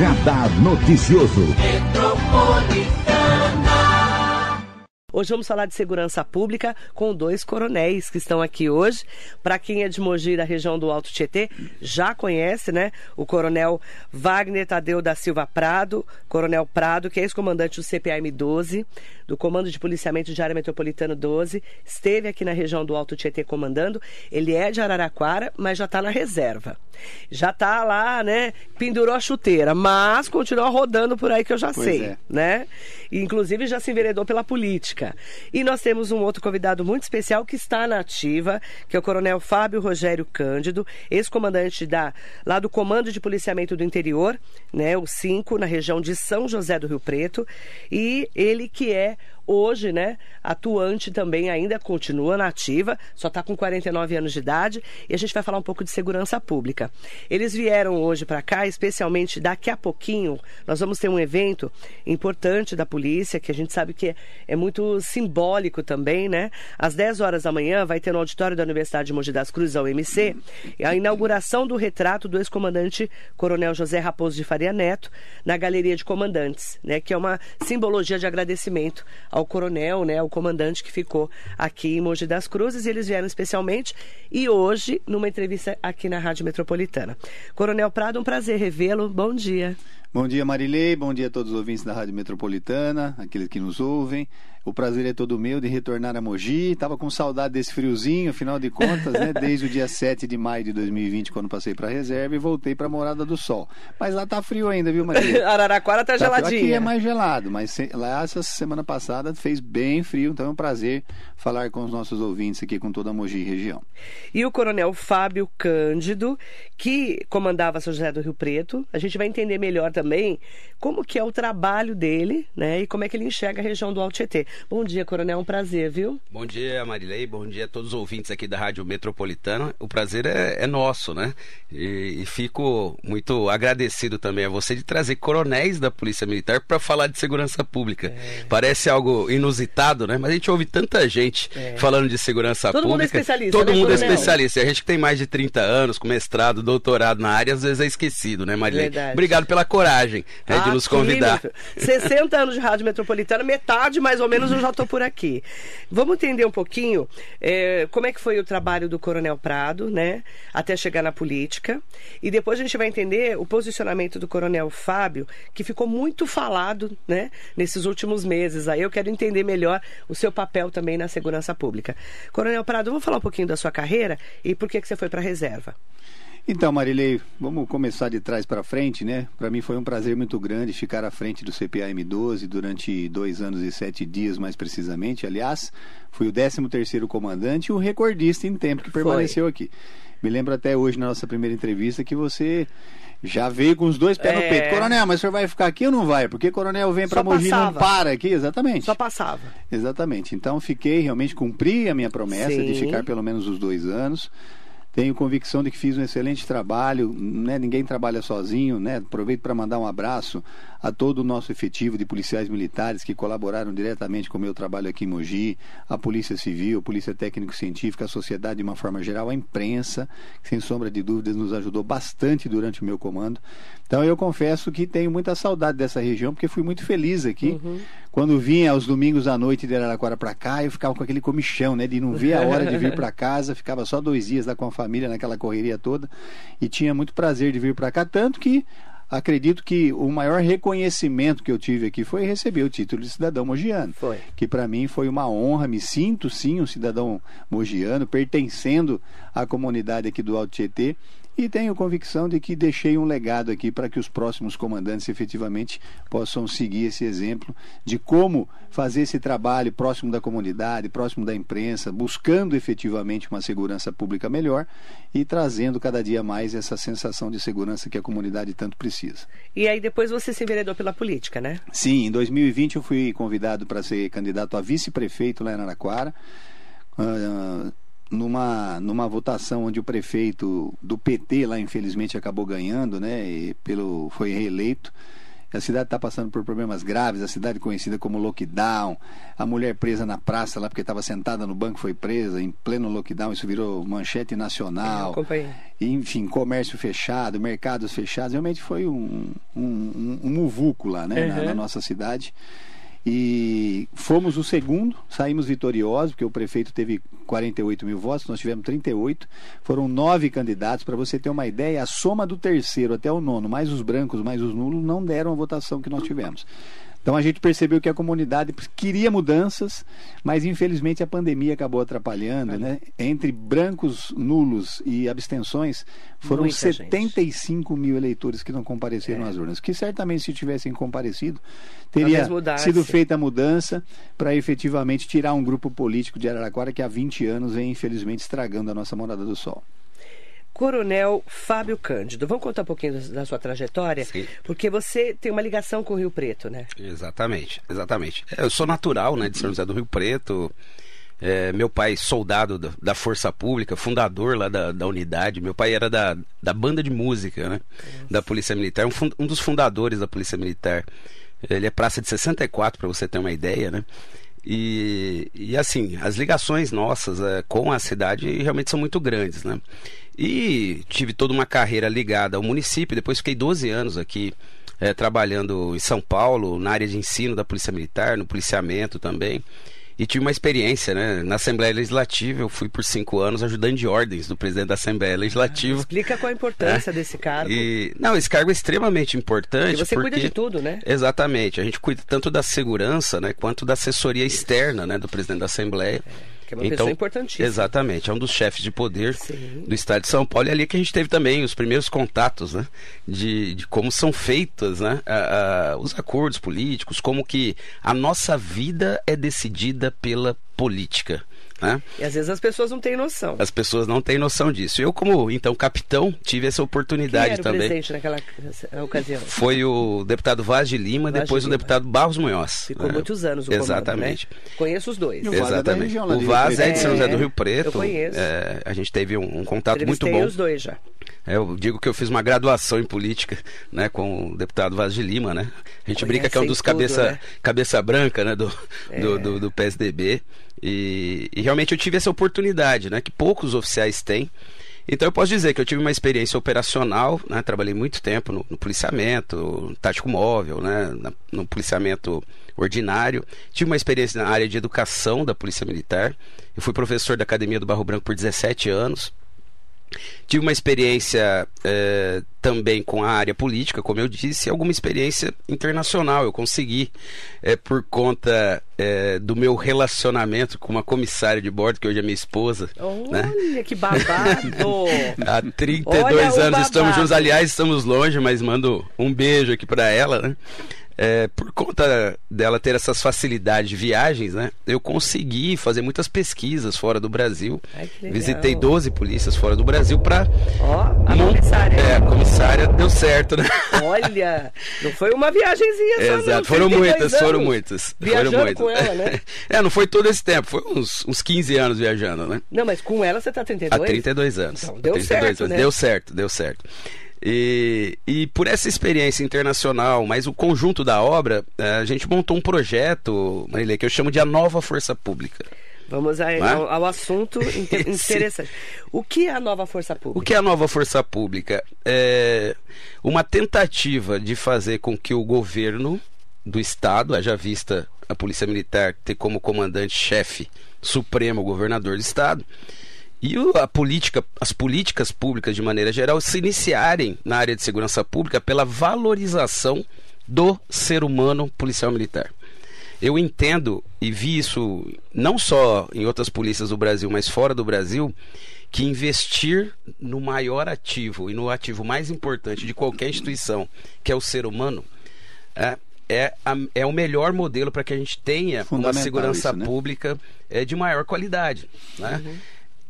Radar Noticioso. Hoje vamos falar de segurança pública com dois coronéis que estão aqui hoje. Para quem é de Mogi, da região do Alto Tietê, já conhece, né? O coronel Wagner Tadeu da Silva Prado, coronel Prado, que é ex-comandante do CPAM 12, do Comando de Policiamento de Área Metropolitana 12, esteve aqui na região do Alto Tietê comandando. Ele é de Araraquara, mas já está na reserva. Já está lá, né? Pendurou a chuteira, mas continua rodando por aí que eu já Pois sei, é. né? Inclusive já se enveredou pela política. E nós temos um outro convidado muito especial que está na ativa, que é o Coronel Fábio Rogério Cândido, ex-comandante da lá do Comando de Policiamento do Interior, né, o 5, na região de São José do Rio Preto, e ele que é hoje, né, atuante também ainda continua na ativa, só está com 49 anos de idade, e a gente vai falar um pouco de segurança pública. Eles vieram hoje para cá, especialmente daqui a pouquinho, nós vamos ter um evento importante da polícia, que a gente sabe que é, é muito simbólico também, né? Às 10 horas da manhã vai ter no auditório da Universidade de Mogi das Cruzes, a UMC, a inauguração do retrato do ex-comandante Coronel José Raposo de Faria Neto, na Galeria de Comandantes, né? Que é uma simbologia de agradecimento ao coronel, né? Ao comandante que ficou aqui em Mogi das Cruzes. Eles vieram especialmente e hoje numa entrevista aqui na Rádio Metropolitana. Coronel Prado, um prazer revê-lo. Bom dia. Bom dia, Marilei. Bom dia a todos os ouvintes da Rádio Metropolitana, aqueles que nos ouvem. O prazer é todo meu de retornar a Mogi. Tava com saudade desse friozinho, afinal de contas, né? Desde o dia 7 de maio de 2020, quando passei para a reserva e voltei para a Morada do Sol. Mas lá tá frio ainda, viu, Marilei? Araraquara tá, Tá frio. geladinha. Aqui é mais gelado, mas lá essa semana passada fez bem frio, então é um prazer falar com os nossos ouvintes aqui, com toda a Mogi região. E o coronel Fábio Cândido, que comandava São José do Rio Preto. A gente vai entender melhor também como que é o trabalho dele, né? E como é que ele enxerga a região do Alto Tietê. Bom dia, coronel, um prazer, viu? Bom dia, Marilei. Bom dia a todos os ouvintes aqui da Rádio Metropolitana. O prazer é, é nosso, né? E, e fico muito agradecido também a você de trazer coronéis da Polícia Militar para falar de segurança pública. Parece algo inusitado, né? Mas a gente ouve tanta gente falando de segurança Todo mundo é pública. especialista, Todo né, mundo é coronel? especialista. E a gente que tem mais de 30 anos, com mestrado, doutorado na área, às vezes é esquecido, né, Marilei? Verdade. Obrigado pela coragem né, de nos Aqui, convidar. filho, 60 anos de Rádio Metropolitana, metade mais ou menos eu já estou por aqui. Vamos entender um pouquinho eh, como é que foi o trabalho do Coronel Prado, né? Até chegar na política. E depois a gente vai entender o posicionamento do Coronel Fábio, que ficou muito falado, né? Nesses últimos meses. Aí eu quero entender melhor o seu papel também na segurança pública. Coronel Prado, vamos falar um pouquinho da sua carreira e por que, que você foi para a reserva. Então, Marilei, vamos começar de trás para frente, né? Para mim foi um prazer muito grande ficar à frente do CPAM 12 durante dois anos e sete dias, mais precisamente. Aliás, fui o 13 terceiro comandante e o recordista em tempo que permaneceu aqui. Me lembro até hoje, na nossa primeira entrevista, que você já veio com os dois pés no É. peito. Coronel, mas o senhor vai ficar aqui ou não vai? Porque coronel vem para Mogi e não para aqui, exatamente. Só passava. Exatamente. Então fiquei, realmente cumpri a minha promessa de Sim. ficar pelo menos os dois anos. Tenho convicção de que fiz um excelente trabalho, né? ninguém trabalha sozinho. Né? Aproveito para mandar um abraço a todo o nosso efetivo de policiais militares que colaboraram diretamente com o meu trabalho aqui em Mogi, a Polícia Civil, a Polícia Técnico-Científica, a sociedade de uma forma geral, a imprensa, que sem sombra de dúvidas nos ajudou bastante durante o meu comando. Então eu confesso que tenho muita saudade dessa região, porque fui muito feliz aqui. Quando vinha aos domingos à noite de Araraquara para cá, eu ficava com aquele comichão, né? De não ver a hora de vir para casa, ficava só dois dias lá com a família naquela correria toda e tinha muito prazer de vir para cá, tanto que acredito que o maior reconhecimento que eu tive aqui foi receber o título de cidadão mogiano. Foi. Que para mim foi uma honra, me sinto sim um cidadão mogiano, pertencendo à comunidade aqui do Alto Tietê. E tenho convicção de que deixei um legado aqui para que os próximos comandantes efetivamente possam seguir esse exemplo de como fazer esse trabalho próximo da comunidade, próximo da imprensa, buscando efetivamente uma segurança pública melhor e trazendo cada dia mais essa sensação de segurança que a comunidade tanto precisa. E aí depois você se enveredou pela política, né? Sim, em 2020 eu fui convidado para ser candidato a vice-prefeito lá em Araraquara. ah, numa, numa votação onde o prefeito do PT lá infelizmente acabou ganhando, né? E pelo, foi reeleito. A cidade está passando por problemas graves, a cidade conhecida como lockdown, a mulher presa na praça lá porque estava sentada no banco foi presa, em pleno lockdown, isso virou manchete nacional. acompanhei. enfim, comércio fechado, mercados fechados, realmente foi um, um, um, um muvuco lá, né, na, Uhum. na nossa cidade. E fomos o segundo, saímos vitoriosos, porque o prefeito teve 48 mil votos, nós tivemos 38. Foram nove candidatos. Para você ter uma ideia, a soma do terceiro até o nono, mais os brancos, mais os nulos, não deram a votação que nós tivemos. Então a gente percebeu que a comunidade queria mudanças, mas infelizmente a pandemia acabou atrapalhando, né? Entre brancos, nulos e abstenções, foram Muita gente. 75 mil eleitores que não compareceram É. às urnas. Que certamente se tivessem comparecido, teria sido feita a mudança para efetivamente tirar um grupo político de Araraquara que há 20 anos vem infelizmente estragando a nossa morada do sol. Coronel Fábio Cândido, vamos contar um pouquinho da- sua trajetória? Sim. Porque você tem uma ligação com o Rio Preto, né? Exatamente, exatamente. É, Eu sou natural, né, de São José do Rio Preto. É, meu pai, soldado da, Força Pública, fundador lá da, da unidade. Meu pai era da, da banda de música, né? Da Polícia Militar, um, um dos fundadores da Polícia Militar. Ele é praça de 64, para você ter uma ideia, né? E, e assim, as ligações nossas é, com a cidade realmente são muito grandes, né? E tive toda uma carreira ligada ao município, depois fiquei 12 anos aqui é, trabalhando em São Paulo, na área de ensino da Polícia Militar, no policiamento também. E tive uma experiência, né? Na Assembleia Legislativa, eu fui por cinco anos ajudante de ordens do presidente da Assembleia Legislativa. Explica qual a importância desse cargo. É. E, não, esse cargo é extremamente importante. E você porque... cuida de tudo, né? Exatamente. A gente cuida tanto da segurança, né, quanto da assessoria externa, né, do presidente da Assembleia. Que é uma pessoa importantíssima. Exatamente, é um dos chefes de poder Sim. do Estado de São Paulo. E ali que a gente teve também os primeiros contatos, né, de, de como são feitos, né, a- a- os acordos políticos, como que a nossa vida é decidida pela política. Né? E às vezes as pessoas não têm noção. As pessoas não têm noção disso. Eu, como então capitão, tive essa Quem oportunidade era o também. presidente naquela ocasião? Foi o deputado Vaz de Lima, Vaz de depois o Lima. deputado Barros Munhoz. Ficou né? muitos anos no comando, Exatamente. né? Conheço os dois. O é Exatamente. região lá o de Vaz é de São José do Rio Preto. Eu conheço. É, a gente teve um, um contato muito bom. os dois já. É, Eu digo que eu fiz uma graduação em política, né, com o deputado Vaz de Lima, né? A gente brinca que é um dos tudo, cabeça, né? cabeça branca, né, do, É. do, do, do PSDB. E, e realmente eu tive essa oportunidade, né, que poucos oficiais têm. Então eu posso dizer que eu tive uma experiência operacional, né, trabalhei muito tempo no, no policiamento, tático móvel, né, na- no policiamento ordinário. Tive uma experiência na área de educação da Polícia Militar. Eu fui professor da Academia do Barro Branco por 17 anos. Tive uma experiência eh, também com a área política, como eu disse, e alguma experiência internacional. Eu consegui, eh, por conta eh, do meu relacionamento com uma comissária de bordo, que hoje é minha esposa. né? Olha que babado! Há 32 Olha anos estamos juntos. Aliás, estamos longe, mas mando um beijo aqui para ela, né? É, por conta dela ter essas facilidades de viagens, né? Eu consegui fazer muitas pesquisas fora do Brasil. Ai. Visitei 12 polícias fora do Brasil para Ó, a comissária. É, a comissária deu certo, né? Olha, não foi uma viagenzinha só, não. Exato, foram 32 muitas, foram muitas. Viajando foram muitas. com ela, né? é, não foi todo esse tempo, foi uns, uns 15 anos viajando, né? Não, mas com ela você tá 32? Há 32 anos. Então, deu 32 certo, anos. né? Deu certo, deu certo. E, e por essa experiência internacional, mas o conjunto da obra, eh, a gente montou um projeto, Marília, que eu chamo de A Nova Força Pública. Vamos aí Vai? ao, ao assunto interessante. O que é a nova força O pública? que é a nova força pública? É uma tentativa de fazer com que o governo do Estado, haja vista a Polícia Militar ter como comandante-chefe supremo o governador do Estado, e a política, as políticas públicas de maneira geral se iniciarem na área de segurança pública pela valorização do ser humano policial militar. Eu entendo e vi isso não só em outras polícias do Brasil, mas fora do Brasil, que investir no maior ativo e no ativo mais importante de qualquer instituição, que é o ser humano, é, é, a- é o melhor modelo para que a gente tenha uma segurança isso, né? pública é, de maior qualidade. Né?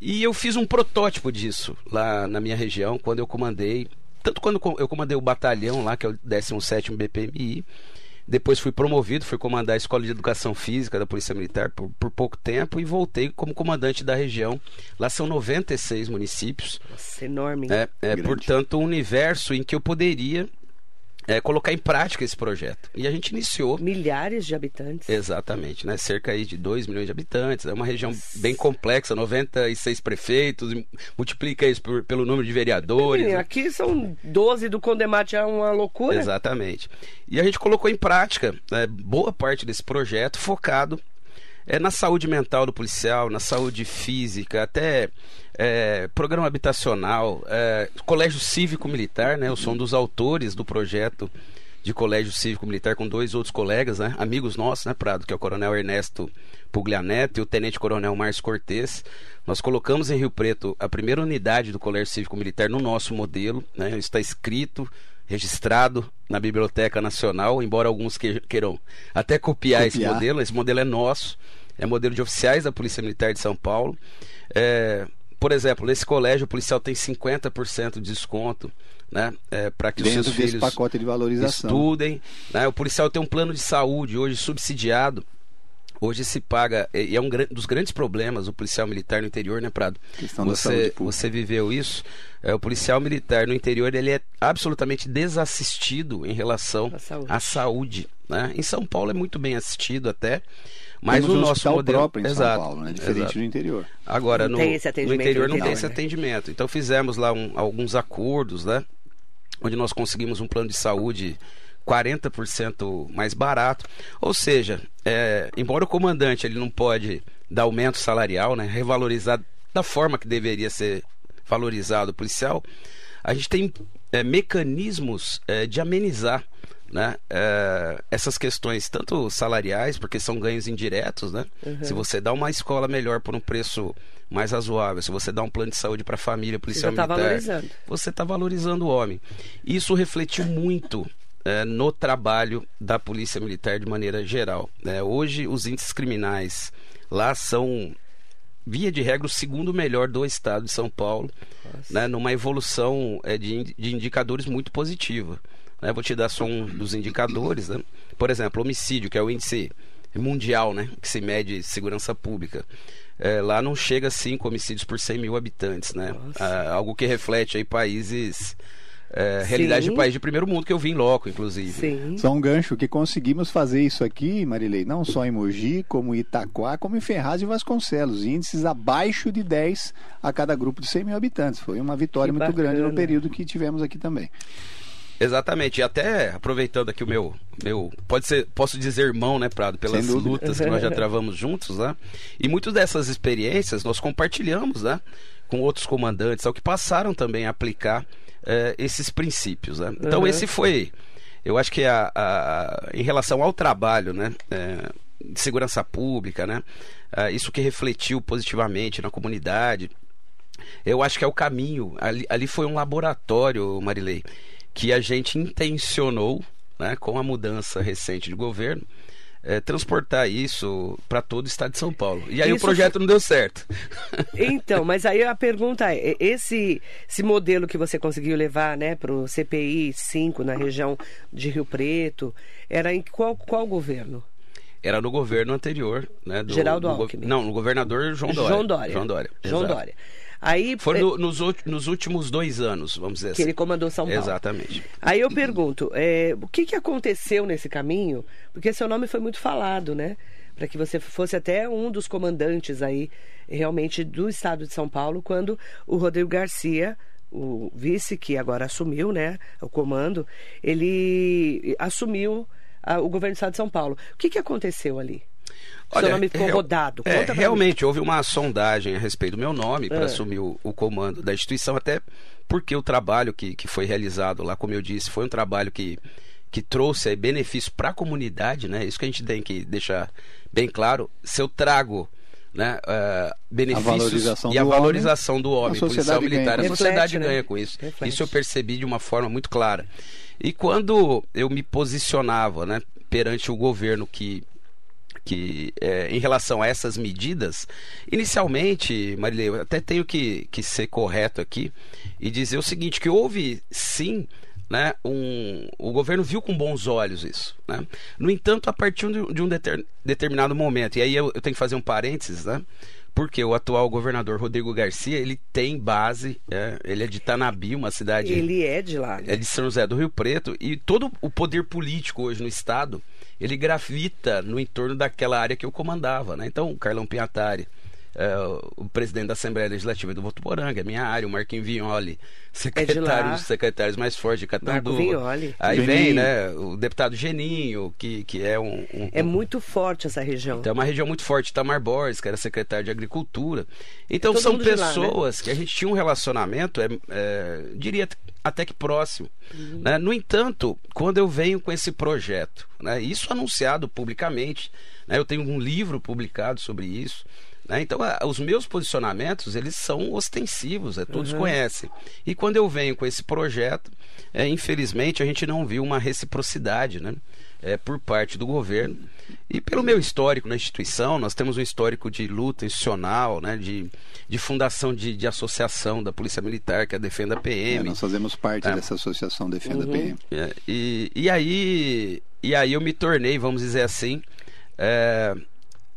E eu fiz um protótipo disso lá na minha região, quando eu comandei, tanto quando eu comandei o batalhão lá, que é o 17º BPMI, depois fui promovido, fui comandar a Escola de Educação Física da Polícia Militar por, por pouco tempo e voltei como comandante da região. Lá são 96 municípios. Nossa, enorme. É, é, portanto, um universo em que eu poderia é, colocar em prática esse projeto. E a gente iniciou. Milhares de habitantes. Exatamente, né? Cerca aí de 2 milhões de habitantes. É uma região bem complexa, 96 prefeitos, multiplica isso por, pelo número de vereadores. Sim, aqui são 12 do Condemate, é uma loucura. Exatamente. E a gente colocou em prática né, boa parte desse projeto focado é, na saúde mental do policial, na saúde física, até é, programa habitacional, é, colégio cívico-militar, né? Eu sou um dos autores do projeto de colégio cívico-militar com dois outros colegas, né? Amigos nossos, né, Prado? Que é o coronel Ernesto Puglianeto e o tenente-coronel Márcio Cortes. Nós colocamos em Rio Preto a primeira unidade do colégio cívico-militar no nosso modelo, né? Está escrito registrado na Biblioteca Nacional, embora alguns queiram até copiar, copiar, esse modelo. Esse modelo é nosso é modelo de oficiais da Polícia Militar de São Paulo. É, por exemplo, nesse colégio o policial tem 50% de desconto. Né, é, para que Dentro os seus filhos pacote de valorização. estudem. Né, o policial tem um plano de saúde hoje subsidiado. Hoje se paga, e é um dos grandes problemas o policial militar no interior, né, Prado? Questão você, você viveu isso. É, o policial militar no interior ele é absolutamente desassistido em relação saúde. à saúde. Né? Em São Paulo é muito bem assistido até. Mas Temos o nosso modelo próprio em exato, São Paulo, né? diferente exato. do interior. Agora não no, no interior não, não tem né? esse atendimento. Então fizemos lá um, alguns acordos, né? Onde nós conseguimos um plano de saúde 40% mais barato. Ou seja, é, embora o comandante ele não pode dar aumento salarial, né? Revalorizar da forma que deveria ser valorizado o policial, a gente tem é, mecanismos é, de amenizar né, é, essas questões, tanto salariais, porque são ganhos indiretos, né? Uhum. Se você dá uma escola melhor por um preço mais razoável, se você dá um plano de saúde para a família policial você tá militar, valorizando. você está valorizando o homem. Isso refletiu muito é, no trabalho da polícia militar de maneira geral. É, hoje, os índices criminais lá são via de regra, o segundo melhor do estado de São Paulo, né, numa evolução é, de, de indicadores muito positiva. Né? Vou te dar só um dos indicadores. Né? Por exemplo, homicídio, que é o índice mundial né? que se mede segurança pública. É, lá não chega a 5 homicídios por 100 mil habitantes. Né? Ah, algo que reflete aí países é, realidade de país de primeiro mundo que eu vi em loco, inclusive. Sim. Só um gancho que conseguimos fazer isso aqui, Marilei, não só em Mogi, como em Itaquá, como em Ferraz e Vasconcelos, índices abaixo de 10 a cada grupo de 100 mil habitantes. Foi uma vitória que muito bacana. grande no período que tivemos aqui também. Exatamente, e até aproveitando aqui o meu, meu pode ser, posso dizer irmão, né, Prado, pelas lutas que nós já travamos juntos, né? E muitas dessas experiências nós compartilhamos, né, com outros comandantes, ao que passaram também a aplicar é, esses princípios, né? Então uhum. esse foi, eu acho que a, a, em relação ao trabalho, né, é, de segurança pública, né, é, isso que refletiu positivamente na comunidade, eu acho que é o caminho. Ali, ali foi um laboratório, Marilei que a gente intencionou, né, com a mudança recente de governo, é, transportar isso para todo o estado de São Paulo. E aí isso o projeto foi... não deu certo. Então, mas aí a pergunta é: esse, esse modelo que você conseguiu levar né, para o CPI 5 na região de Rio Preto, era em qual, qual governo? Era no governo anterior, né? Do, Geraldo do, Alckmin. Não, no governador João Dória. João Dória. João Dória. João Dória. Aí, Foi no, nos, nos, últimos dois anos, vamos dizer que assim. ele comandou São Paulo. Exatamente. Aí eu pergunto, é, o que, que aconteceu nesse caminho? Porque seu nome foi muito falado, né? Para que você fosse até um dos comandantes aí, realmente, do estado de São Paulo, quando o Rodrigo Garcia o vice que agora assumiu, né, o comando, ele assumiu a, o governo do estado de São Paulo. O que, que aconteceu ali? Olha, Seu nome ficou real, rodado. É, realmente houve uma sondagem a respeito do meu nome para é. assumir o, o, comando da instituição, até porque o trabalho que, que foi realizado lá, como eu disse, foi um trabalho que, que trouxe aí, benefício para a comunidade, né? Isso que a gente tem que deixar bem claro. Se eu trago né, uh, benefícios a e a valorização homem, do homem, policial militar, ganha. a sociedade Reflete, ganha né? com isso. Reflete. Isso eu percebi de uma forma muito clara. E quando eu me posicionava né, perante o governo que que é, em relação a essas medidas, inicialmente, Marilei, eu até tenho que, que ser correto aqui e dizer o seguinte, que houve sim né, um, o governo viu com bons olhos isso. Né? No entanto, a partir de, de um deter, determinado momento, e aí eu, eu, tenho que fazer um parênteses, né, porque o atual governador Rodrigo Garcia, ele tem base, é, ele é de Tanabi, uma cidade... Ele é de lá. Né? É de São José do Rio Preto, e todo o poder político hoje no estado, ele gravita no entorno daquela área que eu comandava, né? Então, o Carlão Piatari, é, o presidente da Assembleia Legislativa do Votuporanga, é minha área, o Marquinhos Vignoli, secretário é dos secretários mais fortes de Catanduva. Aí Geninho. vem, né, o deputado Geninho, que, que é um, um, É muito forte essa região. Então é uma região muito forte. Tamar Borges, que era secretário de Agricultura. Então são pessoas lá, né? que a gente tinha um relacionamento, é, é diria até que próximo. Uhum. Né? No entanto, quando eu venho com esse projeto, né, isso anunciado publicamente, né, eu tenho um livro publicado sobre isso, né? Então, a, os meus posicionamentos, eles são ostensivos, é, todos uhum. conhecem. E quando eu venho com esse projeto, é, infelizmente, a gente não viu uma reciprocidade né? É, por parte do governo. E pelo meu histórico na instituição, nós temos um histórico de luta institucional, né, de, de fundação de, de associação da Polícia Militar, que é a Defenda PM. É, nós fazemos parte é. dessa associação Defenda uhum. PM. É, e, e, aí, e aí eu me tornei, vamos dizer assim,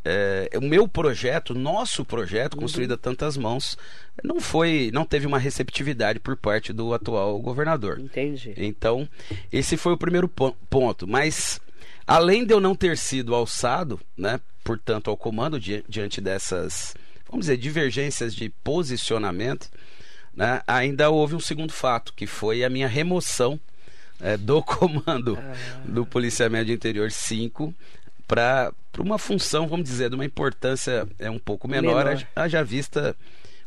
é, o meu projeto, nosso projeto, construído a tantas mãos, não foi, não teve uma receptividade por parte do atual governador. Entendi. Então, esse foi o primeiro ponto. Mas, além de eu não ter sido alçado, né, portanto, ao comando di diante dessas, vamos dizer, divergências de posicionamento, né, ainda houve um segundo fato, que foi a minha remoção é, do comando ah. do Policiamento de Interior 5 para uma função, vamos dizer, de uma importância é um pouco menor, menor. haja vista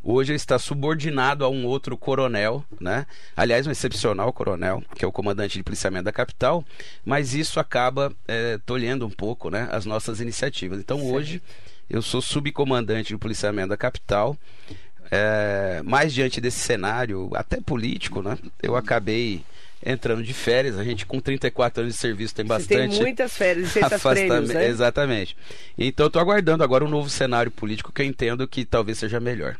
hoje está subordinado a um outro coronel, né? Aliás, um excepcional coronel, que é o comandante de policiamento da capital, mas isso acaba é, tolhendo um pouco, né, as nossas iniciativas. Então, hoje eu sou subcomandante de policiamento da capital. É, mais diante desse cenário, até político, né? Eu acabei entrando de férias. A gente, com 34 anos de serviço, tem bastante. Você tem muitas férias, e prêmios, né? Exatamente. Então, estou aguardando agora um novo cenário político que eu entendo que talvez seja melhor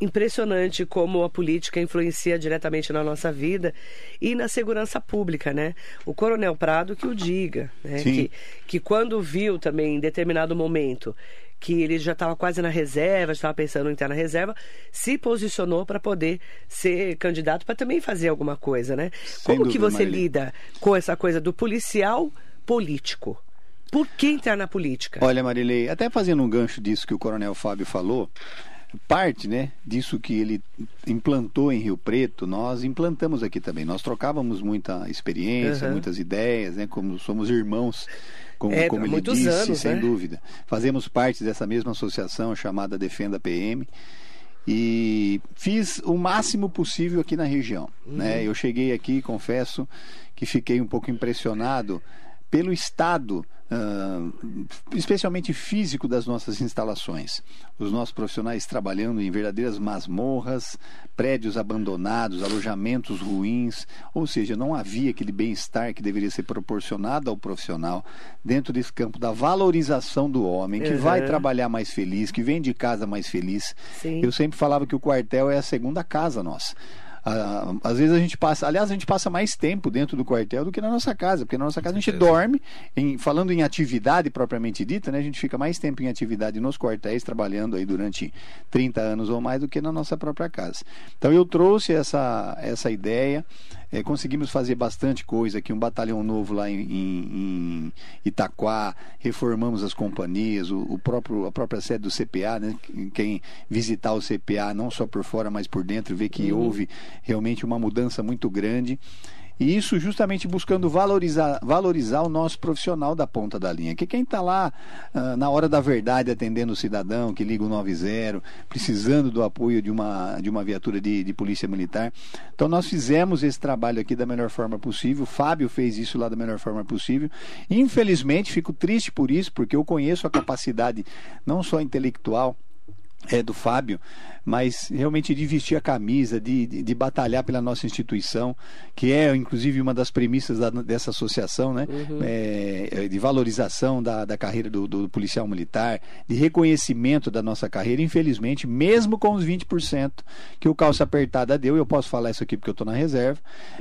impressionante como a política influencia diretamente na nossa vida e na segurança pública, né? O Coronel Prado que o diga, né? Que, que quando viu também em determinado momento que ele já estava quase na reserva, estava pensando em entrar na reserva, se posicionou para poder ser candidato para também fazer alguma coisa, né? Sem Como dúvida, que você Marília. lida com essa coisa do policial político? Por que entrar na política? Olha, Marilei, até fazendo um gancho disso que o Coronel Fábio falou, parte né, disso que ele implantou em Rio Preto, nós implantamos aqui também. Nós trocávamos muita experiência, uhum. muitas ideias, né, como somos irmãos como, é, como ele disse, anos, sem né? dúvida. Fazemos parte dessa mesma associação chamada Defenda PM e fiz o máximo possível aqui na região. Uhum. Né? Eu cheguei aqui, confesso que fiquei um pouco impressionado pelo estado Uh, especialmente físico das nossas instalações. Os nossos profissionais trabalhando em verdadeiras masmorras, prédios abandonados, alojamentos ruins, ou seja, não havia aquele bem-estar que deveria ser proporcionado ao profissional dentro desse campo da valorização do homem, que uhum. vai trabalhar mais feliz, que vem de casa mais feliz. Sim. Eu sempre falava que o quartel é a segunda casa nossa. Às vezes a gente passa, aliás, a gente passa mais tempo dentro do quartel do que na nossa casa, porque na nossa casa a gente dorme, em, falando em atividade propriamente dita, né, a gente fica mais tempo em atividade nos quartéis, trabalhando aí durante 30 anos ou mais do que na nossa própria casa. Então eu trouxe essa, essa ideia, é, conseguimos fazer bastante coisa aqui, um batalhão novo lá em, em Itaquá, reformamos as companhias, o, o, próprio, a própria sede do CPA, né? quem visitar o CPA, não só por fora, mas por dentro, vê que uhum. houve realmente uma mudança muito grande. E isso justamente buscando valorizar, valorizar o nosso profissional da ponta da linha. Que quem está lá uh, na hora da verdade atendendo o cidadão que liga o 90, precisando do apoio de uma, de uma viatura de, de polícia militar. Então nós fizemos esse trabalho aqui da melhor forma possível. O Fábio fez isso lá da melhor forma possível. Infelizmente, fico triste por isso, porque eu conheço a capacidade não só intelectual, é, do Fábio, mas realmente de vestir a camisa, de, de, de, batalhar pela nossa instituição, que é inclusive uma das premissas da, dessa associação, né? Uhum. É, de valorização da, da carreira do, do, policial militar, de reconhecimento da nossa carreira. Infelizmente, mesmo com os 20% que o calça apertada deu, eu posso falar isso aqui porque eu estou na reserva,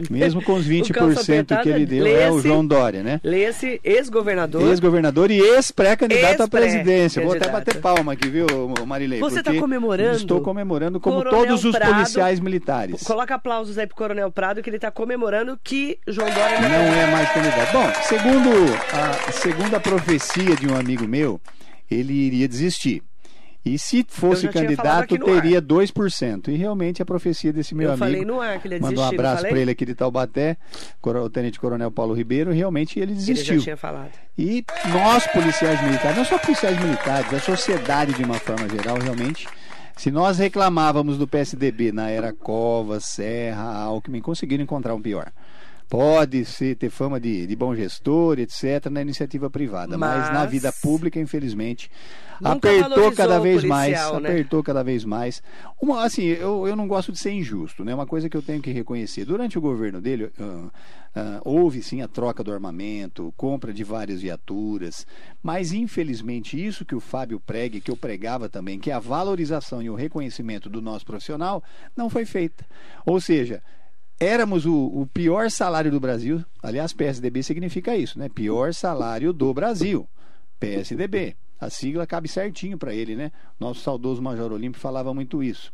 mesmo com os 20% que ele deu, é o João Dória, né? Leia-se ex-governador. Ex-governador e ex-pré-candidato ex à presidência. Vou até bater palma aqui, viu, Marilei? Você está comemorando? Estou comemorando como Coronel todos os Prado, policiais militares. Coloca aplausos aí pro Coronel Prado que ele está comemorando que João Dória não, não é mais candidato. Bom, segundo a, segundo a profecia de um amigo meu, ele iria desistir. E se fosse candidato, teria ar. 2%. E realmente a profecia desse meu eu amigo. falei no ar que ele ia Mandou um abraço para ele aqui de Taubaté, o Tenente Coronel Paulo Ribeiro, realmente ele desistiu. Ele já tinha falado. E nós, policiais militares, não só policiais militares, a sociedade de uma forma geral, realmente. Se nós reclamávamos do PSDB na era Covas, Serra, Alckmin, conseguiram encontrar um pior pode ser, ter fama de, de bom gestor, etc., na iniciativa privada. Mas, mas na vida pública, infelizmente, apertou cada vez policial, mais. Né? Apertou cada vez mais. Uma, assim, eu, eu não gosto de ser injusto, né? Uma coisa que eu tenho que reconhecer. Durante o governo dele, uh, uh, houve sim a troca do armamento, compra de várias viaturas, mas infelizmente isso que o Fábio prega, que eu pregava também, que é a valorização e o reconhecimento do nosso profissional, não foi feita. Ou seja, éramos o, o, pior salário do Brasil. Aliás, PSDB significa isso, né? Pior salário do Brasil. PSDB. A sigla cabe certinho para ele, né? Nosso saudoso Major Olímpio falava muito isso.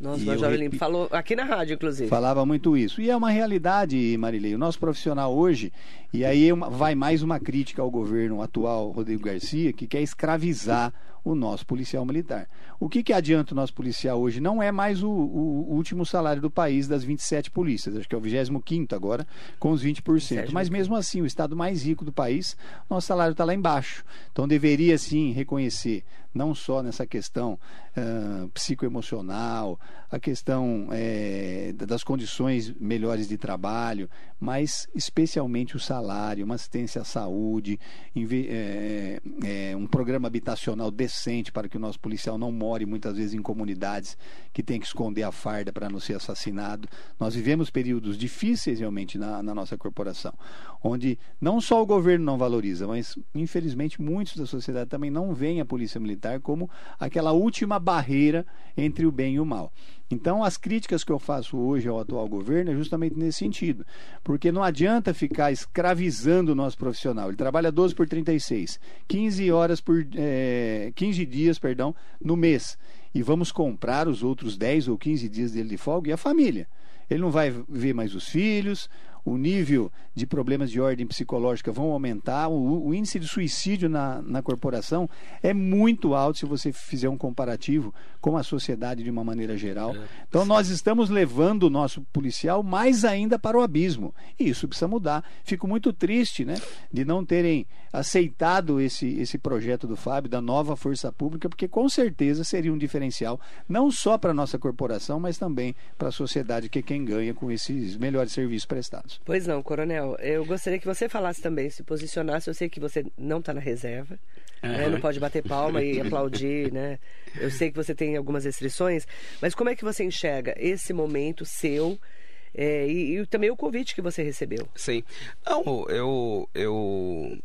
Nosso Major Olímpio falou aqui na rádio, inclusive. Falava muito isso. E é uma realidade, Marilei. O nosso profissional hoje, e aí vai mais uma crítica ao governo atual, Rodrigo Garcia, que quer escravizar o nosso policial militar. O que, que adianta o nosso policial hoje? Não é mais o, o, último salário do país das 27 polícias, acho que é o 25 agora, com os 20%. Mas mesmo assim, o estado mais rico do país, nosso salário está lá embaixo. Então deveria sim reconhecer, não só nessa questão uh, psicoemocional, a questão é, das condições melhores de trabalho, mas especialmente o salário, uma assistência à saúde, é, é, um programa habitacional decente para que o nosso policial não more muitas vezes em comunidades que tem que esconder a farda para não ser assassinado. Nós vivemos períodos difíceis realmente na, na nossa corporação, onde não só o governo não valoriza, mas infelizmente muitos da sociedade também não veem a polícia militar como aquela última barreira entre o bem e o mal. Então, as críticas que eu faço hoje ao atual governo é justamente nesse sentido. Porque não adianta ficar escravizando o nosso profissional. Ele trabalha 12 por 36, 15 horas por. É, 15 dias, perdão, no mês. E vamos comprar os outros 10 ou 15 dias dele de folga e a família. Ele não vai ver mais os filhos, o nível de problemas de ordem psicológica vão aumentar, o, o, índice de suicídio na, na corporação é muito alto se você fizer um comparativo com a sociedade de uma maneira geral. É. Então nós estamos levando o nosso policial mais ainda para o abismo. E isso precisa mudar. Fico muito triste né, de não terem aceitado esse, esse projeto do Fábio, da nova força pública, porque com certeza seria um diferencial, não só para a nossa corporação, mas também para a sociedade, que é quem ganha com esses melhores serviços prestados. Pois não, Coronel. Eu gostaria que você falasse também, se posicionasse. Eu sei que você não está na reserva, uhum. né? não pode bater palma e aplaudir, né? Eu sei que você tem algumas restrições, mas como é que você enxerga esse momento seu é, e, e, também o convite que você recebeu? Sim. Não, eu, eu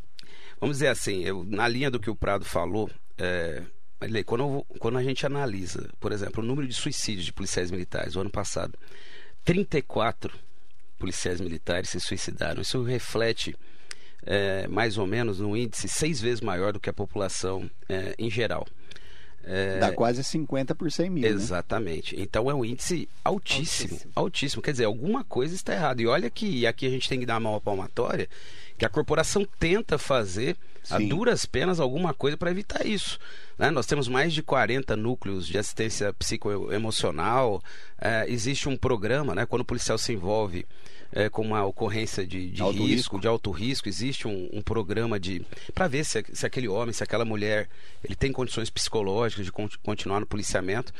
vamos dizer assim, eu, na linha do que o Prado falou, é, quando, quando a gente analisa, por exemplo, o número de suicídios de policiais militares, o ano passado, 34 policiais militares se suicidaram. Isso reflete é, mais ou menos um índice seis vezes maior do que a população é, em geral. É, Dá quase 50 por 100 mil. Né? Exatamente. Né? Então é um índice altíssimo, altíssimo, altíssimo. Quer dizer, alguma coisa está errada. E olha que e aqui a gente tem que dar uma palmatória que a corporação tenta fazer Sim. a duras penas alguma coisa para evitar isso. Né? Nós temos mais de 40 núcleos de assistência psicoemocional. É, existe um programa, né? quando o policial se envolve é, com uma ocorrência de, de risco, risco, de alto risco, existe um, um programa de para ver se, se, aquele homem, se aquela mulher, ele tem condições psicológicas de continuar no policiamento.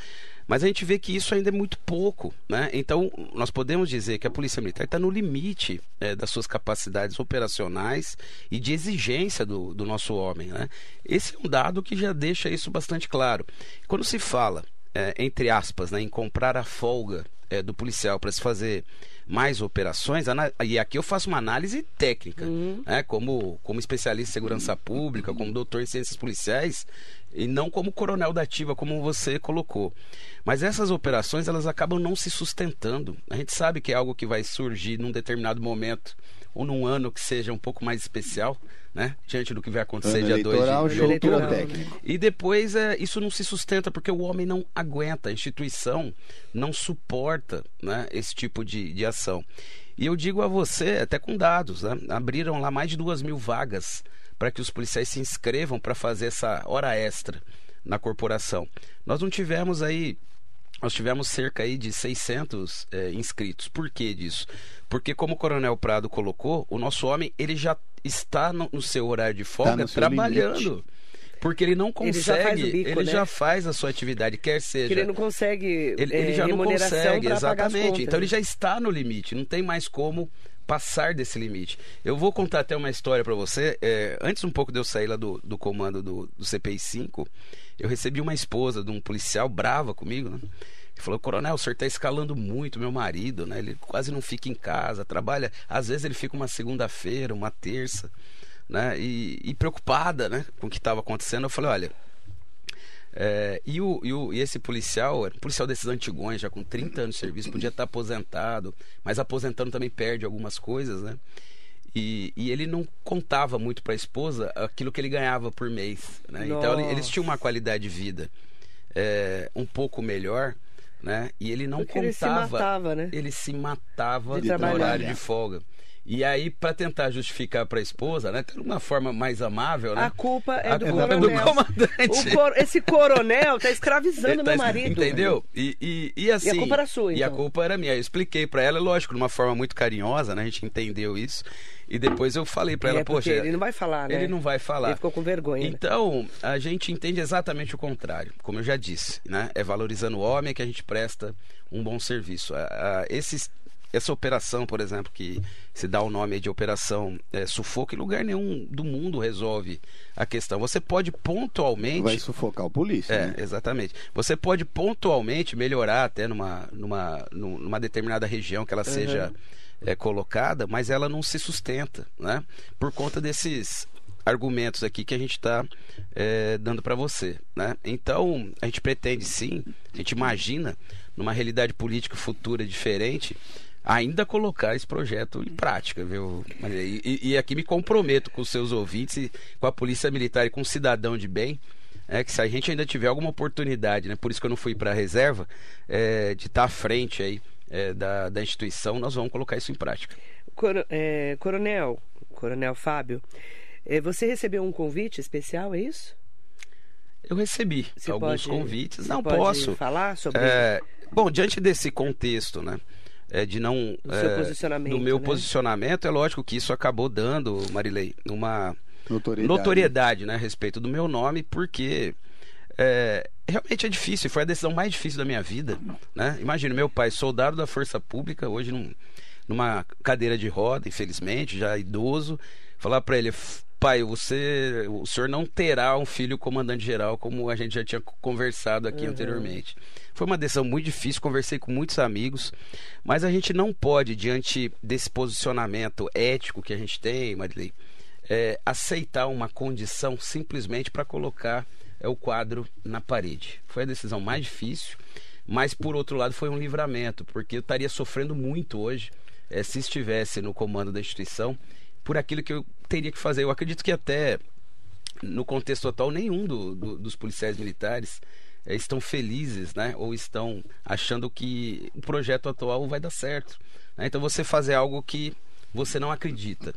Mas a gente vê que isso ainda é muito pouco. Né? Então, nós podemos dizer que a Polícia Militar está no limite é, das suas capacidades operacionais e de exigência do, do nosso homem. Né? Esse é um dado que já deixa isso bastante claro. Quando se fala, é, entre aspas, né, em comprar a folga é, do policial para se fazer mais operações, e aqui eu faço uma análise técnica, uhum. né, como, como especialista em segurança pública, como doutor em ciências policiais, e não como coronel da ativa, como você colocou. Mas essas operações, elas acabam não se sustentando. A gente sabe que é algo que vai surgir num determinado momento, ou num ano que seja um pouco mais especial, né? Diante do que vai acontecer ano dia 2 de, de outubro. E depois é, isso não se sustenta porque o homem não aguenta, a instituição não suporta né, esse tipo de, de ação. E eu digo a você, até com dados, né? abriram lá mais de duas mil vagas para que os policiais se inscrevam para fazer essa hora extra na corporação. Nós não tivemos aí nós tivemos cerca aí de 600 é, inscritos. Por que disso? Porque como o Coronel Prado colocou, o nosso homem ele já está no, no seu horário de folga tá trabalhando. Limite. Porque ele não consegue, ele, já faz, bico, ele né? já faz, a sua atividade, quer seja. Que ele não consegue. Ele, ele já não consegue, exatamente. Então ele já está no limite, não tem mais como passar desse limite. Eu vou contar até uma história para você. É, antes um pouco de eu sair lá do, do comando do, do CPI 5, eu recebi uma esposa de um policial brava comigo, né? Ele falou, coronel, o senhor está escalando muito meu marido, né? Ele quase não fica em casa, trabalha. Às vezes ele fica uma segunda-feira, uma terça, né? E, e preocupada, né? Com o que estava acontecendo. Eu falei, olha, é, e, o, e, o, e, esse policial, um policial desses antigões, já com 30 anos de serviço, podia estar aposentado, mas aposentando também perde algumas coisas, né? E, e ele não contava muito para a esposa aquilo que ele ganhava por mês. Né? Então eles tinham uma qualidade de vida é, um pouco melhor, né? E ele não Porque contava. Ele se matava, né? Ele se matava de no horário de folga. E aí, para tentar justificar para a esposa, né, de uma forma mais amável, né? A culpa é, a do, culpa coronel. É do comandante. Cor... esse coronel tá escravizando tá meu marido. Entendeu? E, e, e, assim. E a culpa era sua, então. E a então. culpa era minha. Eu expliquei para ela, lógico, de uma forma muito carinhosa, né? A gente entendeu isso. E depois eu falei para ela, é, poxa. Ele não vai falar, né? Ele não vai falar. Ele ficou com vergonha. Né? Então, a gente entende exatamente o contrário, como eu já disse, né? É valorizando o homem que a gente presta um bom serviço. Esses essa operação, por exemplo, que se dá o nome de operação é, sufoco, em lugar nenhum do mundo resolve a questão. Você pode pontualmente. Vai sufocar o polícia. É, né? exatamente. Você pode pontualmente melhorar até numa, numa, numa determinada região que ela uhum. seja é, colocada, mas ela não se sustenta, né? Por conta desses argumentos aqui que a gente está é, dando para você, né? Então a gente pretende sim, a gente imagina numa realidade política futura diferente ainda colocar esse projeto em prática, viu? E, e, aqui me comprometo com os seus ouvintes, com a Polícia Militar e com o cidadão de bem, é que se a gente ainda tiver alguma oportunidade, né? Por isso que eu não fui para a reserva, é, de estar tá à frente aí é, da, da instituição, nós vamos colocar isso em prática. É, coronel, Coronel Fábio, é, você recebeu um convite especial, é isso? Eu recebi você alguns pode, convites. Não posso falar sobre. É, bom, diante desse contexto, né? É, de não do, é, do meu né? posicionamento é lógico que isso acabou dando Marilei uma notoriedade, notoriedade né, a respeito do meu nome porque é, realmente é difícil foi a decisão mais difícil da minha vida né imagina meu pai soldado da força pública hoje num, numa cadeira de roda infelizmente já idoso falar para ele pai, você, o senhor não terá um filho comandante geral, como a gente já tinha conversado aqui uhum. anteriormente. Foi uma decisão muito difícil, conversei com muitos amigos, mas a gente não pode, diante desse posicionamento ético que a gente tem, Marilei, é, aceitar uma condição simplesmente para colocar é, o quadro na parede. Foi a decisão mais difícil, mas por outro lado foi um livramento, porque eu estaria sofrendo muito hoje é, se estivesse no comando da instituição por aquilo que eu teria que fazer. Eu acredito que até no contexto atual nenhum do, do, dos policiais militares é, estão felizes, né? Ou estão achando que o projeto atual vai dar certo. Né? Então você fazer algo que você não acredita.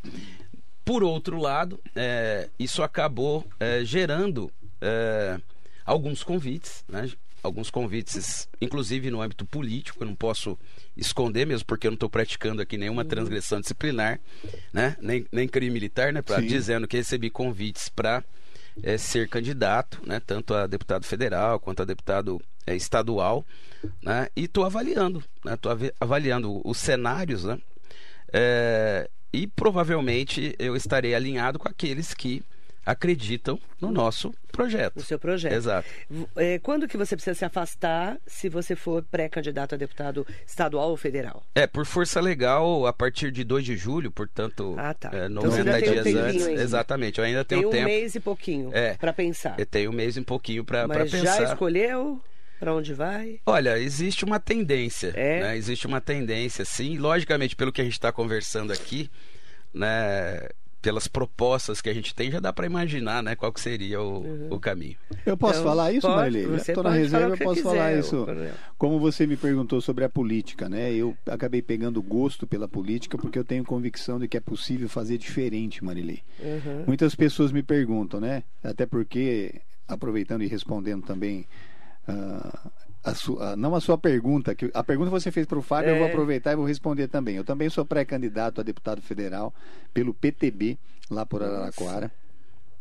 Por outro lado, é, isso acabou é, gerando alguns convites, né? Alguns convites, inclusive no âmbito político, eu não posso esconder mesmo, porque eu não estou praticando aqui nenhuma uhum. transgressão disciplinar, né? nem, nem crime militar, né? Pra, dizendo que recebi convites para é, ser candidato, né? tanto a deputado federal quanto a deputado é, estadual, né? E estou avaliando, né? Estou avaliando os cenários, né? É, e provavelmente eu estarei alinhado com aqueles que acreditam no nosso projeto. No seu projeto. Exato. É, quando que você precisa se afastar se você for pré-candidato a deputado estadual ou federal? É, por força legal, a partir de 2 de julho, portanto, ah, tá. é, 90 então dias um antes. Ainda. Exatamente, eu ainda tenho tem um tempo. mês e pouquinho é, para pensar. Eu tenho um mês e pouquinho para pensar. Já escolheu? Para onde vai? Olha, existe uma tendência. É? Né? Existe uma tendência, sim. Logicamente, pelo que a gente está conversando aqui, né? Pelas propostas que a gente tem, já dá para imaginar né, qual que seria o, uhum. o caminho. Eu posso então, falar isso, Marilei? Estou na reserva, eu posso falar quiser, isso. Como você me perguntou sobre a política, né? Eu acabei pegando gosto pela política porque eu tenho convicção de que é possível fazer diferente, Marilei. Uhum. Muitas pessoas me perguntam, né? Até porque, aproveitando e respondendo também uh, a sua, não a sua pergunta, que a pergunta que você fez para o Fábio, é. eu vou é. aproveitar e vou responder também. Eu também sou pré-candidato a deputado federal pelo PTB, lá por Araraquara.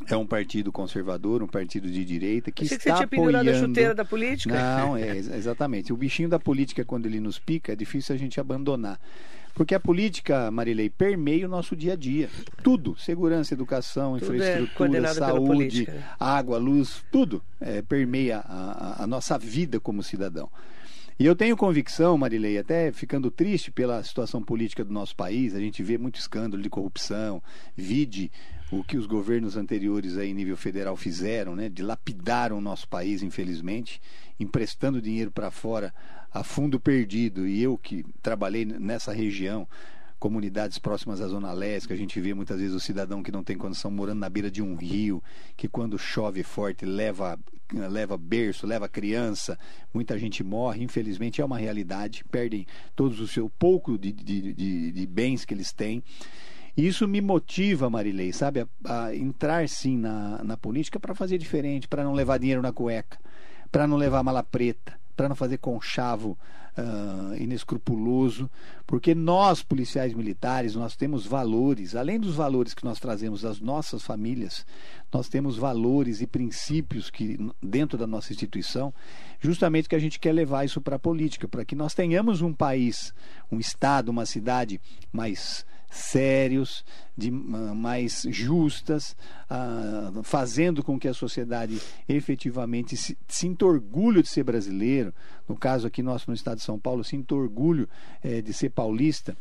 É um partido conservador, um partido de direita que Achei está que você tinha apoiando. a chuteira da política. Não, é exatamente. O bichinho da política quando ele nos pica é difícil a gente abandonar. Porque a política, Marilei, permeia o nosso dia a dia. Tudo. Segurança, educação, tudo é infraestrutura, é saúde, água, luz, tudo é, permeia a, a nossa vida como cidadão. E eu tenho convicção, Marilei, até ficando triste pela situação política do nosso país, a gente vê muito escândalo de corrupção, vide o que os governos anteriores aí em nível federal fizeram, né? Dilapidaram o nosso país, infelizmente, emprestando dinheiro para fora a fundo perdido. E eu que trabalhei nessa região, comunidades próximas à Zona Leste, que a gente vê muitas vezes o cidadão que não tem condição morando na beira de um rio, que quando chove forte leva, leva berço, leva criança, muita gente morre, infelizmente é uma realidade, perdem todos o seu pouco de, de, de, de bens que eles têm. E isso me motiva, Marilei, sabe, a, a entrar sim na, na política para fazer diferente, para não levar dinheiro na cueca, para não levar mala preta, para não fazer conchavo uh, inescrupuloso, porque nós, policiais militares, nós temos valores, além dos valores que nós trazemos das nossas famílias, nós temos valores e princípios que dentro da nossa instituição, justamente que a gente quer levar isso para a política, para que nós tenhamos um país, um estado, uma cidade mais sérios, de, uh, mais justas, uh, fazendo com que a sociedade efetivamente se, sinta orgulho de ser brasileiro. No caso aqui nosso no estado de São Paulo, sinta orgulho eh, de ser paulista.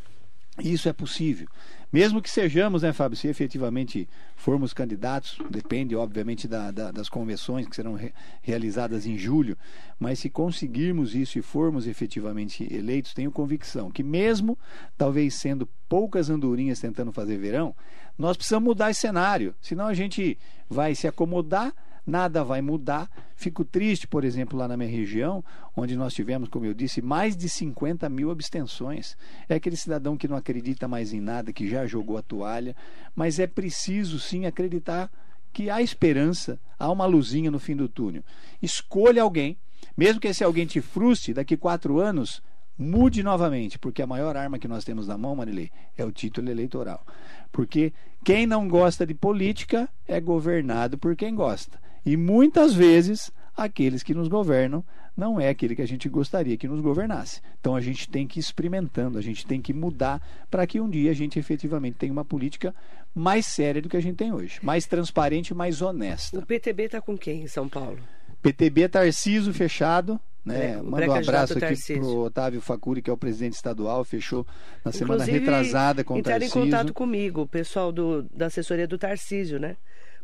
Isso é possível. Mesmo que sejamos, né, Fábio, se efetivamente formos candidatos, depende, obviamente, da, da, das convenções que serão re, realizadas em julho, mas se conseguirmos isso e formos efetivamente eleitos, tenho convicção que, mesmo talvez sendo poucas andorinhas tentando fazer verão, nós precisamos mudar esse cenário, senão a gente vai se acomodar nada vai mudar. Fico triste, por exemplo, lá na minha região, onde nós tivemos, como eu disse, mais de 50 mil abstenções. É aquele cidadão que não acredita mais em nada, que já jogou a toalha, mas é preciso sim acreditar que há esperança, há uma luzinha no fim do túnel. Escolha alguém, mesmo que esse alguém te frustre, daqui quatro anos, mude novamente, porque a maior arma que nós temos na mão, Marilei, é o título eleitoral. Porque quem não gosta de política é governado por quem gosta. E muitas vezes aqueles que nos governam não é aquele que a gente gostaria que nos governasse. Então a gente tem que ir experimentando, a gente tem que mudar para que um dia a gente efetivamente tenha uma política mais séria do que a gente tem hoje, mais transparente, mais honesta. O PTB está com quem em São Paulo? PTB Tarciso fechado, né? É, Manda um abraço aqui para o Otávio Facuri, que é o presidente estadual, fechou na semana Inclusive, retrasada com o Tarcísio. em contato comigo, o pessoal do, da assessoria do Tarcísio, né?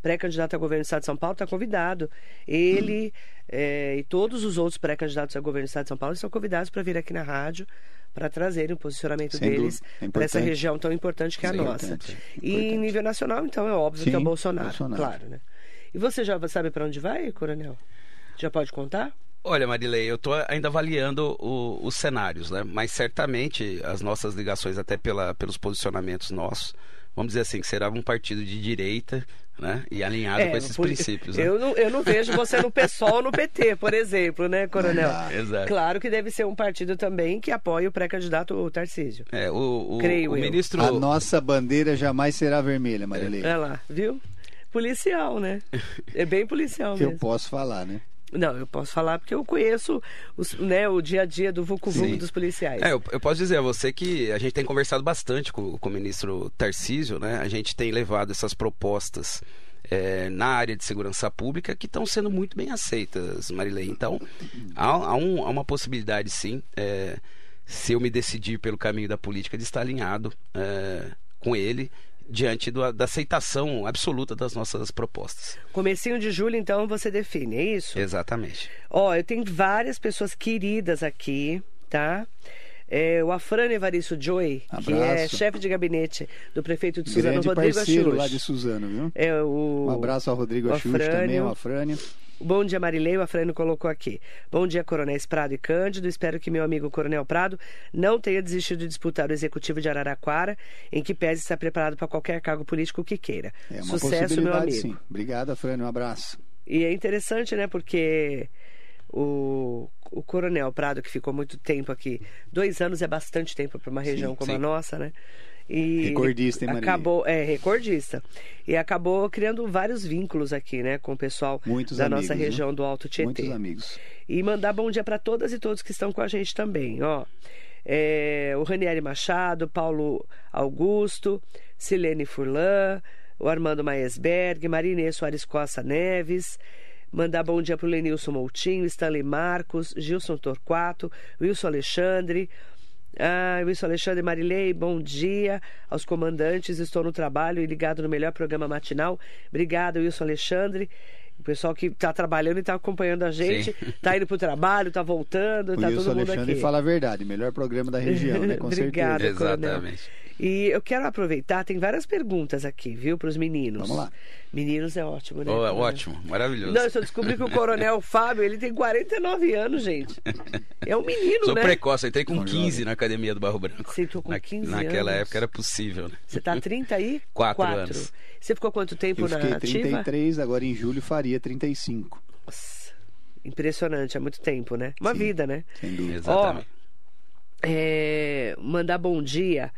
Pré-candidato a governo do Estado de São Paulo, está convidado. Ele hum. é, e todos os outros pré-candidatos a governo do Estado de São Paulo estão convidados para vir aqui na rádio para trazerem o posicionamento Sem deles é para essa região tão importante que é a Sim, nossa. Importante, e em nível nacional, então, é óbvio Sim, que é o Bolsonaro, Bolsonaro, claro. Né? E você já sabe para onde vai, Coronel? Já pode contar? Olha, Marilei, eu estou ainda avaliando o, os cenários, né? Mas certamente as nossas ligações, até pela, pelos posicionamentos nossos, vamos dizer assim, que será um partido de direita, né? E alinhado é, com esses por, princípios. Né? Eu, não, eu não vejo você no PSOL ou no PT, por exemplo, né, Coronel? Ah, exato. Claro que deve ser um partido também que apoie o pré-candidato Tarcísio. É, o, o, Creio o eu. ministro. A nossa bandeira jamais será vermelha, Marilei. É lá, viu? Policial, né? É bem policial mesmo. Eu posso falar, né? Não, eu posso falar porque eu conheço os, né, o dia a dia do Vucu Vucu dos policiais. É, eu, eu, posso dizer a você que a gente tem conversado bastante com, com o ministro Tarcísio, né? A gente tem levado essas propostas é, na área de segurança pública que estão sendo muito bem aceitas, Marilei. Então, há, há, um, há uma possibilidade, sim, é, se eu me decidir pelo caminho da política, de estar alinhado é, com ele diante do, da aceitação absoluta das nossas propostas. Comecinho de julho, então, você define, é isso? Exatamente. Ó, eu tenho várias pessoas queridas aqui, tá? É, o Afrânio Evaristo Joy, Abraço. que é chefe de gabinete do prefeito de Suzano, Grande Rodrigo parceiro lá de Suzano, viu? É, o... Um abraço ao Rodrigo Axux também, ao Afrânio. Bom dia, Marilei. O Afrânio colocou aqui. Bom dia, Coronéis Prado e Cândido. Espero que meu amigo Coronel Prado não tenha desistido de disputar o Executivo de Araraquara, em que pese estar preparado para qualquer cargo político que queira. É uma Sucesso, meu amigo. Sim. Obrigado, Afrânio. Um abraço. E é interessante, né? Porque o, o Coronel Prado, que ficou muito tempo aqui, dois anos é bastante tempo para uma região sim, como sim. a nossa, né? E recordista, hein, acabou É, recordista. E acabou criando vários vínculos aqui, né, com o pessoal Muitos da amigos, nossa região do Alto Tietê. Muitos amigos. E mandar bom dia para todas e todos que estão com a gente também, ó. É, o Ranieri Machado, Paulo Augusto, Silene Furlan, o Armando Maesberg, Marinê Soares Costa Neves, mandar bom dia para o Lenilson Moutinho, Stanley Marcos, Gilson Torquato, Wilson Alexandre, ah, Wilson Alexandre Marilei, bom dia aos comandantes. Estou no trabalho e ligado no melhor programa matinal. Obrigada, Wilson Alexandre. O pessoal que está trabalhando e está acompanhando a gente, está indo para o trabalho, está voltando, está todo mundo Alexandre aqui. fala a verdade, melhor programa da região, né? Com Obrigada, certeza. Exatamente. E eu quero aproveitar, tem várias perguntas aqui, viu, para os meninos. Vamos lá. Meninos é ótimo, né? Oh, é ótimo, maravilhoso. Não, eu só descobri que o Coronel Fábio, ele tem 49 anos, gente. É um menino, Sou né? precoce, eu entrei com 15 na academia do Barro Branco. Você entrou com Na- 15 Naquela anos? época era possível, né? Você tá 30 aí? Quatro Quatro. anos. Você ficou quanto tempo Eu na fiquei ativa? 33, agora em julho faria 35. Nossa, impressionante, é muito tempo, né? Uma Sim. vida, né? Sem dúvida. Exatamente. É, mandar bom dia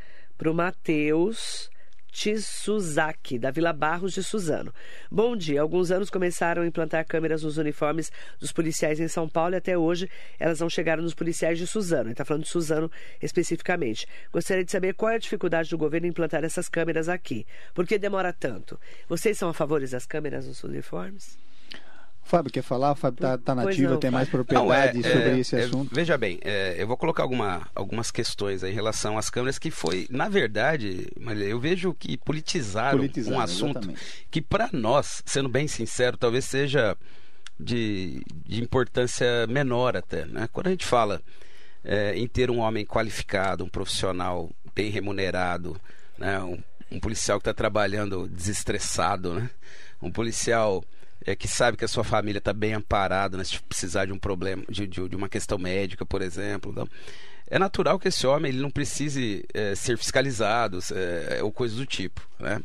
pro Matheus Tsuzaki, da Vila Barros de Suzano. Bom dia. Alguns anos começaram a implantar câmeras nos uniformes dos policiais em São Paulo e até hoje elas não chegaram nos policiais de Suzano. Ele está falando de Suzano especificamente. Gostaria de saber qual é a dificuldade do governo em implantar essas câmeras aqui. Por que demora tanto? Vocês são a favor das câmeras nos uniformes? Fábio, quer falar? O Fábio tá, tá Pois nativo, não, tem mais propriedade Não, é, sobre é, esse é, assunto. Veja bem, é, eu vou colocar alguma, algumas questões aí em relação às câmeras que foi, na verdade, eu vejo que politizaram, Politizaram, um assunto exatamente. que para nós, sendo bem sincero, talvez seja de, de importância menor até. Né? Quando a gente fala é, em ter um homem qualificado, um profissional bem remunerado, né? um, um policial que está trabalhando desestressado, né? um policial é, que sabe que a sua família está bem amparada, né? se precisar de um problema, de, de, de uma questão médica, por exemplo. Então, é natural que esse homem ele não precise é, ser fiscalizado é, ou coisas do tipo. Né?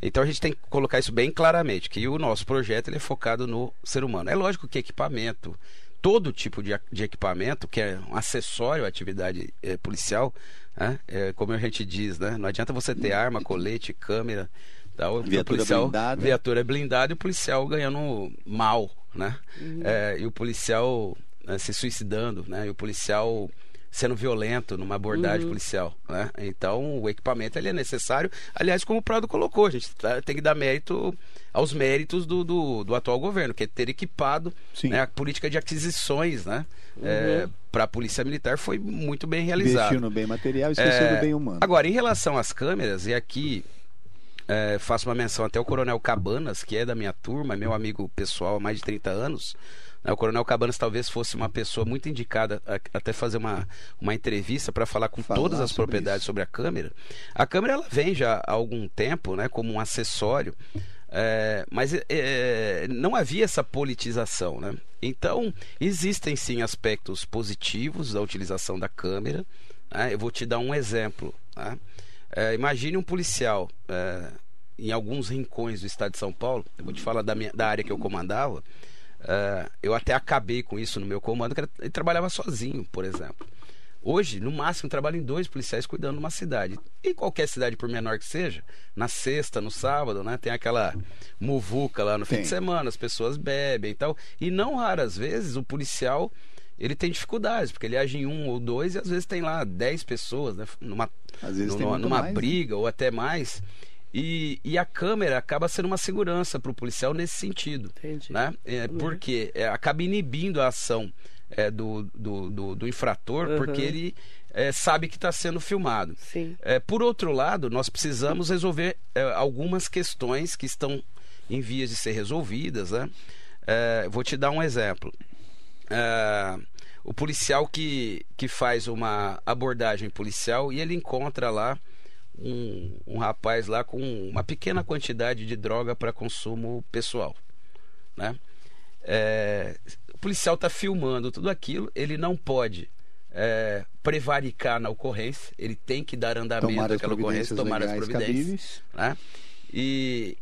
Então a gente tem que colocar isso bem claramente, que o nosso projeto ele é focado no ser humano. É lógico que equipamento, todo tipo de, de equipamento, que é um acessório à atividade é, policial, né? É, como a gente diz, né? não adianta você ter arma, colete, câmera, tal, o Viatura policial, blindada. viatura blindada e o policial ganhando mal, né? É, e o policial né, se suicidando, né? E o policial sendo violento numa abordagem policial, né? Então o equipamento ele é necessário. Aliás, como o Prado colocou, a gente tá- tem que dar mérito aos méritos do, do, do atual governo, que é ter equipado né, a política de aquisições, né? para a polícia militar foi muito bem realizada. Investiu no bem material e esqueceu É, do bem humano. Agora, em relação às câmeras, e aqui é, faço uma menção até o Coronel Cabanas, que é da minha turma, meu amigo pessoal há mais de 30 anos. né, O Coronel Cabanas talvez fosse uma pessoa muito indicada a, até fazer uma, uma entrevista para falar com Falar todas as sobre propriedades isso. sobre a câmera. A câmera ela vem já há algum tempo né, como um acessório, é, mas é, não havia essa politização. Né? Então, existem sim aspectos positivos da utilização da câmera. né? Eu vou te dar um exemplo. né? É, imagine um policial é, em alguns rincões do estado de São Paulo. Eu vou te falar da, minha, da área que eu comandava. é, eu até acabei com isso no meu comando, que ele trabalhava sozinho, por exemplo. Hoje, no máximo, trabalham dois policiais cuidando de uma cidade. E qualquer cidade, por menor que seja, na sexta, no sábado, né? Tem aquela muvuca lá no fim Tem. de semana, as pessoas bebem e tal. E não raras vezes o policial ele tem dificuldades, porque ele age em um ou dois e às vezes tem lá dez pessoas, né? Numa, Às vezes numa, numa mais, né? briga ou até mais. E, e a câmera acaba sendo uma segurança para o policial nesse sentido. Entendi. Né? É, porque é, acaba inibindo a ação é, do, do, do, do infrator, Uhum. porque ele é, sabe que está sendo filmado. Sim. É, por outro lado, nós precisamos resolver é, algumas questões que estão em vias de ser resolvidas. Né? É, vou te dar um exemplo. É, o policial que, que faz uma abordagem policial e ele encontra lá um, um rapaz lá com uma pequena quantidade de droga para consumo pessoal. Né? É, o policial está filmando tudo aquilo, ele não pode é, prevaricar na ocorrência, ele tem que dar andamento Tomar as àquela ocorrência, providências tomar as legais providências. cabíveis. Né? E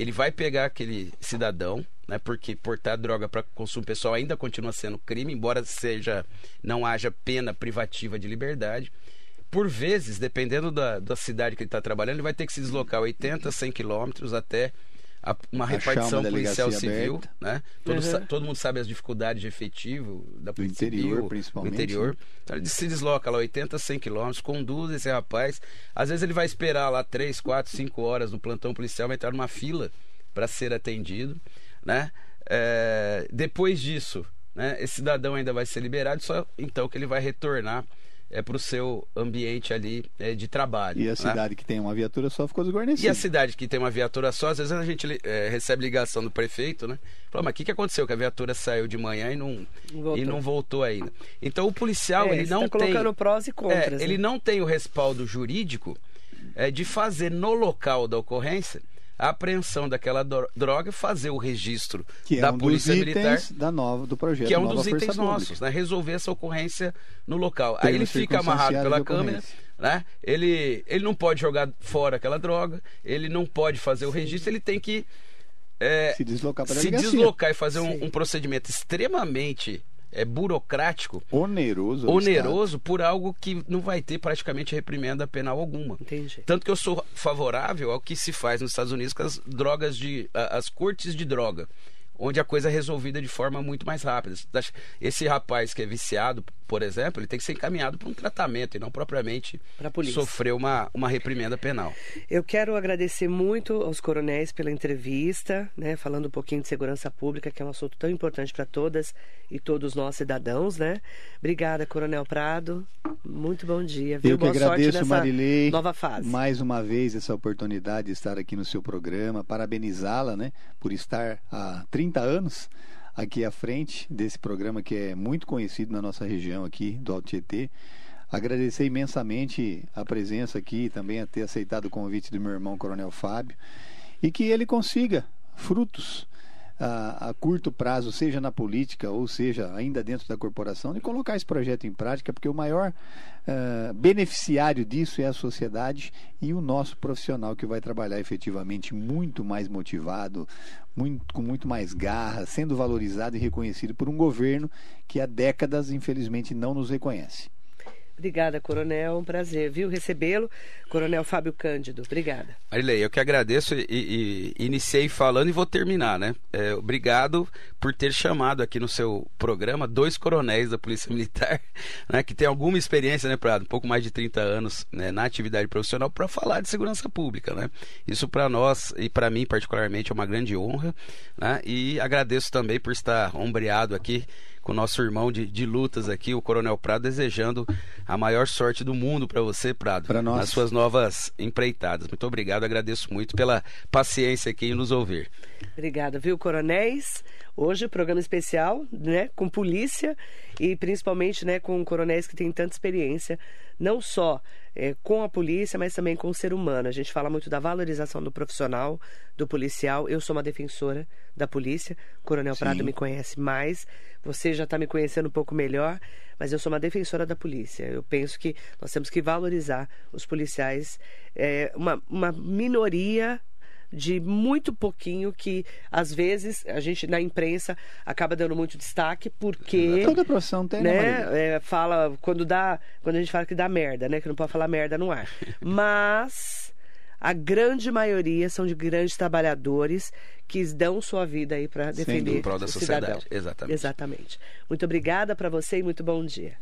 ele vai pegar aquele cidadão, né, porque portar droga para consumo pessoal ainda continua sendo crime, embora seja não haja pena privativa de liberdade. Por vezes, dependendo da, da cidade que ele está trabalhando, ele vai ter que se deslocar 80, 100 quilômetros até a- uma Achar repartição uma policial civil. aberta. Né? Todo, Uhum. todo mundo sabe as dificuldades de efetivo da polícia interior, civil, principalmente, do interior. né? Então ele se desloca lá 80, 100 quilômetros, conduz esse rapaz. Às vezes ele vai esperar lá 3, 4, 5 horas no plantão policial, vai entrar numa fila para ser atendido. Né? É, depois disso, né, esse cidadão ainda vai ser liberado, só então que ele vai retornar é, para o seu ambiente ali é, de trabalho. E a né? cidade que tem uma viatura só ficou desguarnecida. E a cidade que tem uma viatura só, às vezes a gente eh, recebe ligação do prefeito, né? Fala, mas o que, que aconteceu? Que a viatura saiu de manhã e não Voltou. e não voltou ainda. Então o policial, É, ele não tá tem. colocando prós e contras, É, ele né? não tem o respaldo jurídico eh, de fazer no local da ocorrência a apreensão daquela dro- droga, fazer o registro que é da um polícia dos militar itens da nova, do projeto que é um dos itens Pública. nossos, né? Resolver essa ocorrência no local. Aí Termos ele fica amarrado pela câmera, né? Ele, ele não pode jogar fora aquela droga, ele não pode fazer o registro, ele tem que é, Se deslocar para se delegacia. deslocar e fazer um, Sim. um procedimento extremamente é, burocrático, Oneroso. oneroso, por algo que não vai ter praticamente reprimenda penal alguma. Entendi. Tanto que eu sou favorável ao que se faz nos Estados Unidos com as drogas de. as cortes de droga. Onde a coisa é resolvida de forma muito mais rápida. Esse rapaz que é viciado, por exemplo, ele tem que ser encaminhado para um tratamento e não propriamente sofrer uma, uma reprimenda penal. Eu quero agradecer muito aos coronéis pela entrevista, né, falando um pouquinho de segurança pública, que é um assunto tão importante para todas e todos nós cidadãos, né? Obrigada, Coronel Prado. Muito bom dia. Viu? Eu que Boa sorte agradeço, nessa Marilei, nova fase. mais uma vez essa oportunidade de estar aqui no seu programa, parabenizá-la, né, por estar há 30 anos aqui à frente desse programa que é muito conhecido na nossa região aqui do Alto Tietê. Agradecer imensamente a presença aqui também a ter aceitado o convite do meu irmão Coronel Fábio e que ele consiga frutos a, curto prazo, seja na política ou seja ainda dentro da corporação, de colocar esse projeto em prática, porque o maior ah, beneficiário disso é a sociedade e o nosso profissional que vai trabalhar efetivamente muito mais motivado, muito, com muito mais garra, sendo valorizado e reconhecido por um governo que há décadas, infelizmente, não nos reconhece. Obrigada, Coronel. Um prazer, viu? Recebê-lo. Coronel Fábio Cândido. Obrigada. Marilei, eu que agradeço e, e- e iniciei falando e vou terminar, né? É, obrigado por ter chamado aqui no seu programa dois coronéis da Polícia Militar, né? Que tem alguma experiência, né, Prado? Um pouco mais de 30 anos né, na atividade profissional para falar de segurança pública, né? Isso para nós e para mim particularmente é uma grande honra, né? E agradeço também por estar ombreado aqui com o nosso irmão de, de lutas aqui, o Coronel Prado, desejando a maior sorte do mundo para você, Prado, Pra nós. nas suas novas empreitadas. Muito obrigado, agradeço muito pela paciência aqui em nos ouvir. Obrigada, viu, coronéis? Hoje, programa especial, né, com polícia e principalmente, né, com coronéis que têm tanta experiência, não só eh, com a polícia, mas também com o ser humano. A gente fala muito da valorização do profissional, do policial. Eu sou uma defensora da polícia. O Coronel Sim. Prado me conhece mais. Você já está me conhecendo um pouco melhor, mas eu sou uma defensora da polícia. Eu penso que nós temos que valorizar os policiais. É uma, uma minoria de muito pouquinho que às vezes a gente na imprensa acaba dando muito destaque porque Toda profissão tem, né, né, é, fala quando dá quando a gente fala que dá merda, né, que não pode falar merda no ar. Mas a grande maioria são de grandes trabalhadores que dão sua vida aí para defender Em prol da o sociedade, cidadão. exatamente. Exatamente. Muito obrigada para você e muito bom dia.